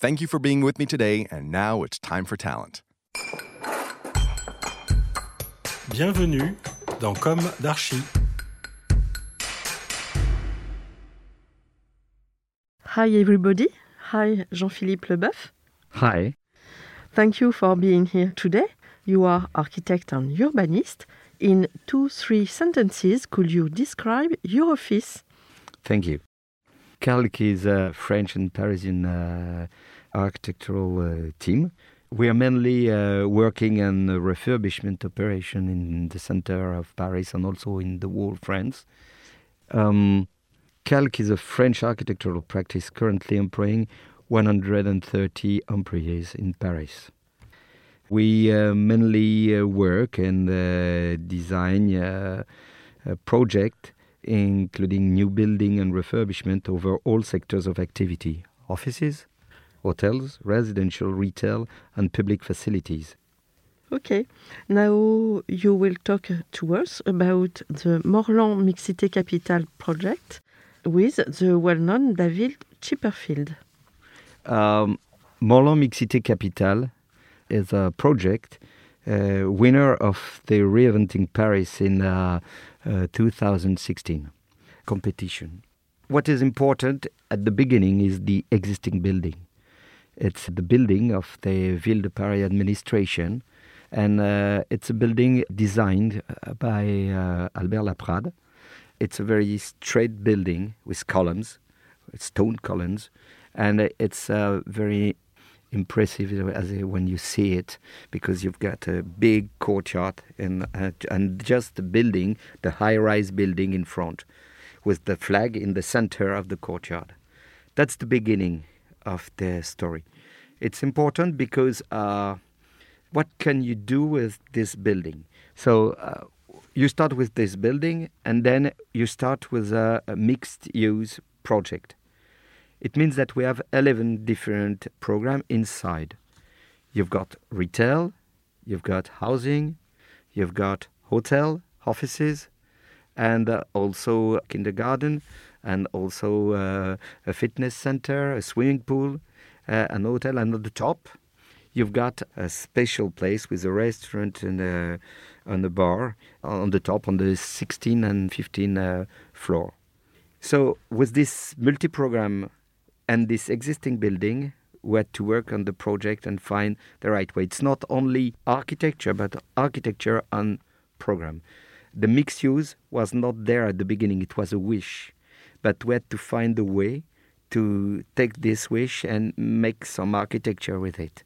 Thank you for being with me today, and now it's time for talent. Bienvenue dans Comme d'Archi. Hi, everybody. Hi, Jean-Philippe Leboeuf. Hi. Thank you for being here today. You are architect and urbanist. In two, three sentences, could you describe your office? Thank you. Calq is a French and Parisian uh, architectural uh, team. We are mainly uh, working on refurbishment operation in the center of Paris and also in the whole France. Um, Calq is a French architectural practice currently employing 130 employees in Paris. We uh, mainly uh, work and uh, design a project including new building and refurbishment over all sectors of activity offices, hotels, residential, retail, and public facilities. Okay. Now you will talk to us about the Morland Mixité Capital project with the well-known David Chipperfield. Um, Morland Mixité Capital is a project uh, winner of the Reinventing Paris in uh, 2016 competition. What is important at the beginning is the existing building. It's the building of the Ville de Paris administration, and uh, it's a building designed uh, by uh, Albert Laprade. It's a very straight building with columns, stone columns, and it's uh, very impressive as when you see it because you've got a big courtyard and uh, and just the building, the high-rise building in front, with the flag in the center of the courtyard. That's the beginning of the story. It's important because uh, what can you do with this building? So. Uh, you start with this building and then you start with a, a mixed use project it means that we have 11 different programs inside. You've got retail, you've got housing, you've got hotel, offices, and uh, also kindergarten, and also uh, a fitness center, a swimming pool, uh, an hotel, and at the top, you've got a special place with a restaurant and a, and a bar on the top, on the 16 and 15 uh, floor. So with this multi-program and this existing building we had to work on the project and find the right way. It's not only architecture, but architecture and program. The mixed use was not there at the beginning, it was a wish. But we had to find a way to take this wish and make some architecture with it.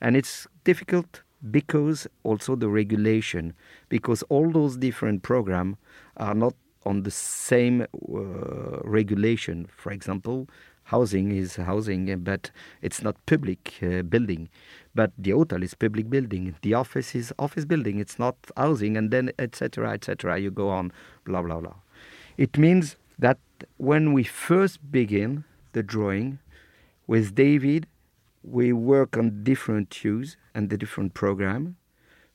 And it's difficult because also the regulation, because all those different programs are not on the same uh, regulation. For example, housing is housing, but it's not public uh, building. But the hotel is public building. The office is office building. It's not housing, and then etc. etc. You go on, blah blah blah. It means that when we first begin the drawing with David, we work on different hues and the different program,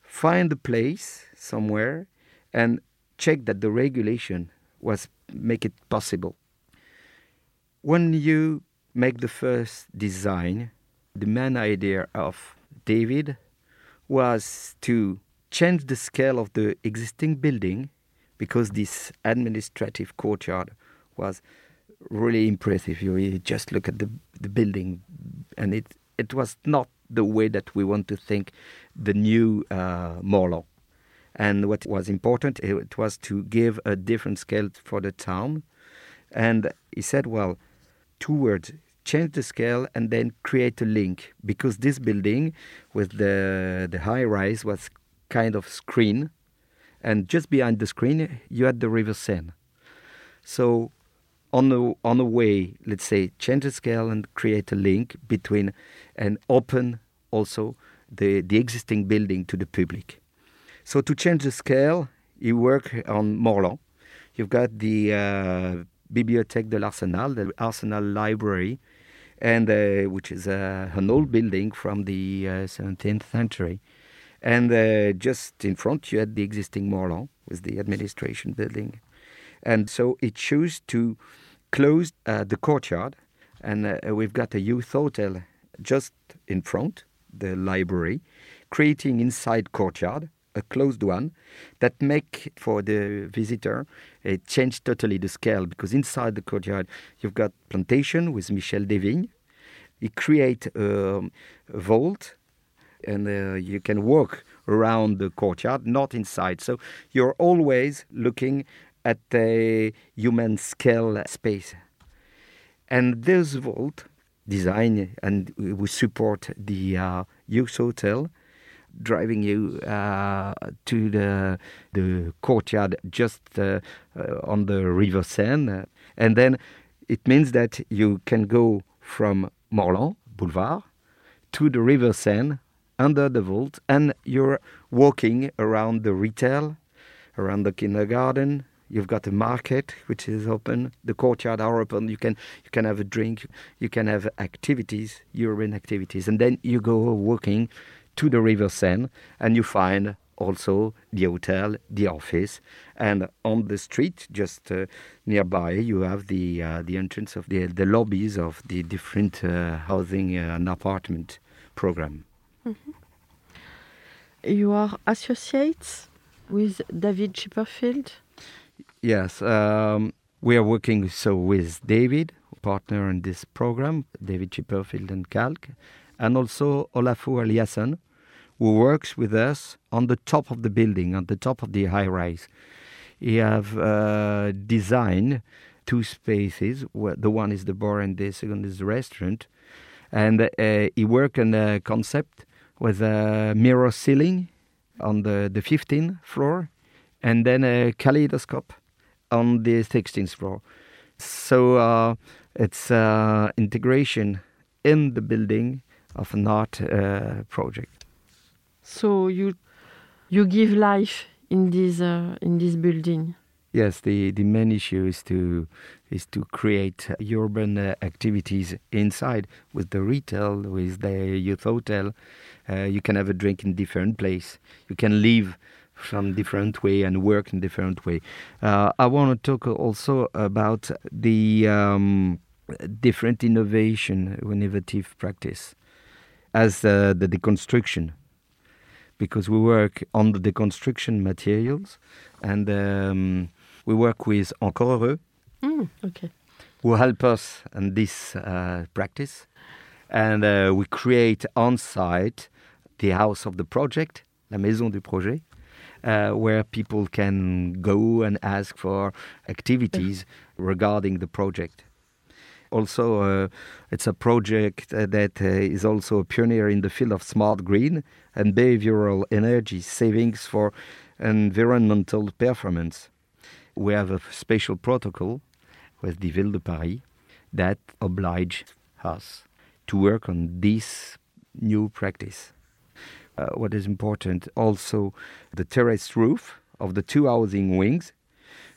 find the place somewhere, and check that the regulation was make it possible when you make the first design, the main idea of David was to change the scale of the existing building because this administrative courtyard was really impressive. You, just look at the the building, and it it was not the way that we want to think the new uh. And what was important, it was to give a different scale for the town. And he said, well, two words change the scale and then create a link because this building with the the high rise was kind of screen and just behind the screen you had the river Seine. So on the on the way let's say change the scale and create a link between and open also the the existing building to the public. So to change the scale you work on Morland you've got the uh, Bibliothèque de l'Arsenal the Arsenal library and uh, which is uh, an old building from the uh, 17th century. And uh, just in front, you had the existing Morland with the administration building. And so it chose to close uh, the courtyard, and uh, we've got a youth hotel just in front, the library, creating inside courtyard a closed one that make for the visitor it changed totally the scale because inside the courtyard you've got plantation with Michel Desvigne. He create um, a vault and uh, you can walk around the courtyard, not inside. So you're always looking at a human scale space. And this vault design and we support the uh, youth hotel driving you uh, to the the courtyard just uh, uh, on the river Seine, and then it means that you can go from Morland Boulevard to the river Seine under the vault, and you're walking around the retail, around the kindergarten. You've got the market which is open. The courtyard are open. You can you can have a drink. You can have activities, urban activities, and then you go walking to the river Seine, and you find also the hotel, the office, and on the street just uh, nearby you have the uh, the entrance of the the lobbies of the different uh, housing and apartment program. Mm -hmm. You are associates with David Chipperfield. Yes, um, we are working so with David, partner in this program, David Chipperfield and Calq, and also Olafur Eliasson, who works with us on the top of the building, on the top of the high rise. He have uh, designed two spaces. The one is the bar, and the second is the restaurant. And uh, he worked on a concept with a mirror ceiling on the, the 15th floor, and then a kaleidoscope on the 16th floor. So uh, it's uh, integration in the building of an art uh, project. So you you give life in this uh, in this building. Yes, the, the main issue is to is to create urban uh, activities inside with the retail, with the youth hotel. Uh, you can have a drink in different place. You can live from different way and work in different way. Uh, I want to talk also about the um, different innovation, innovative practice, as uh, the deconstruction because we work on the deconstruction materials and um, we work with Encore Heureux, mm, okay. who help us in this uh, practice. And uh, we create on site the house of the project, la maison du projet, uh, where people can go and ask for activities regarding the project. Also, uh, it's a project uh, that uh, is also a pioneer in the field of smart green and behavioral energy savings for environmental performance. We have a special protocol with the Ville de Paris that oblige us to work on this new practice. Uh, what is important also the terrace roof of the two housing wings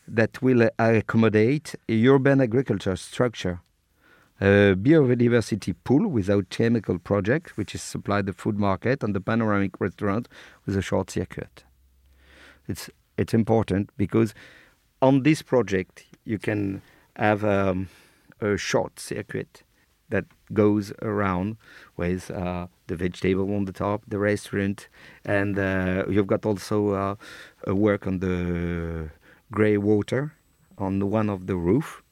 that will accommodate a urban agriculture structure a biodiversity pool without chemical project, which is supplied the food market and the panoramic restaurant with a short circuit. It's it's important because on this project you can have um, a short circuit that goes around with uh, the vegetable on the top, the restaurant, and uh, you've got also uh, a work on the grey water on one of the roof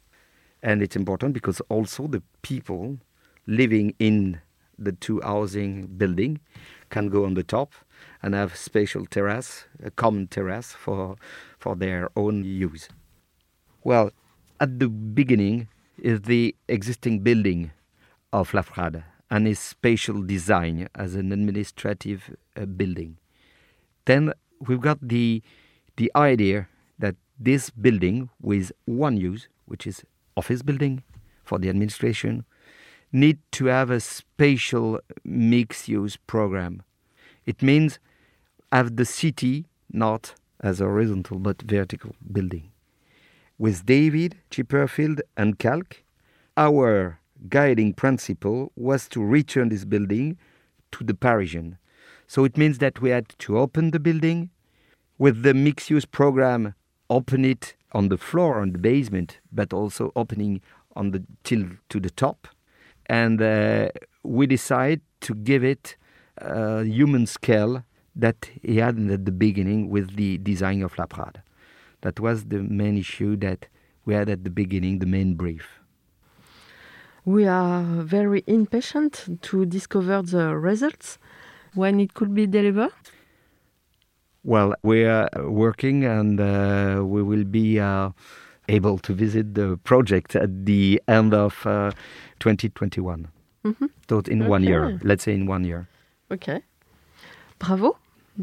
And it's important because also the people living in the two housing building can go on the top and have special terrace, a common terrace for, for their own use. Well, at the beginning is the existing building of Laprade and its spatial design as an administrative uh, building. Then we've got the, the idea that this building with one use, which is office building for the administration, need to have a spatial mixed use program. It means have the city not as a horizontal but vertical building. With David, Chipperfield, and Calq, our guiding principle was to return this building to the Parisian. So it means that we had to open the building with the mixed use program, open it on the floor, on the basement, but also opening on the till to the top. And uh, we decided to give it a human scale that he had at the beginning with the design of Laprade. That was the main issue that we had at the beginning, the main brief. We are very impatient to discover the results when it could be delivered. Well, we are working and uh, we will be uh, able to visit the project at the end of uh, 2021. Mhm. So in one year, let's say in one year. Okay. Bravo.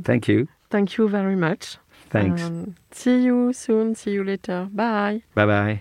Thank you. Thank you very much. Thanks. Um, see you soon. See you later. Bye. bye bye.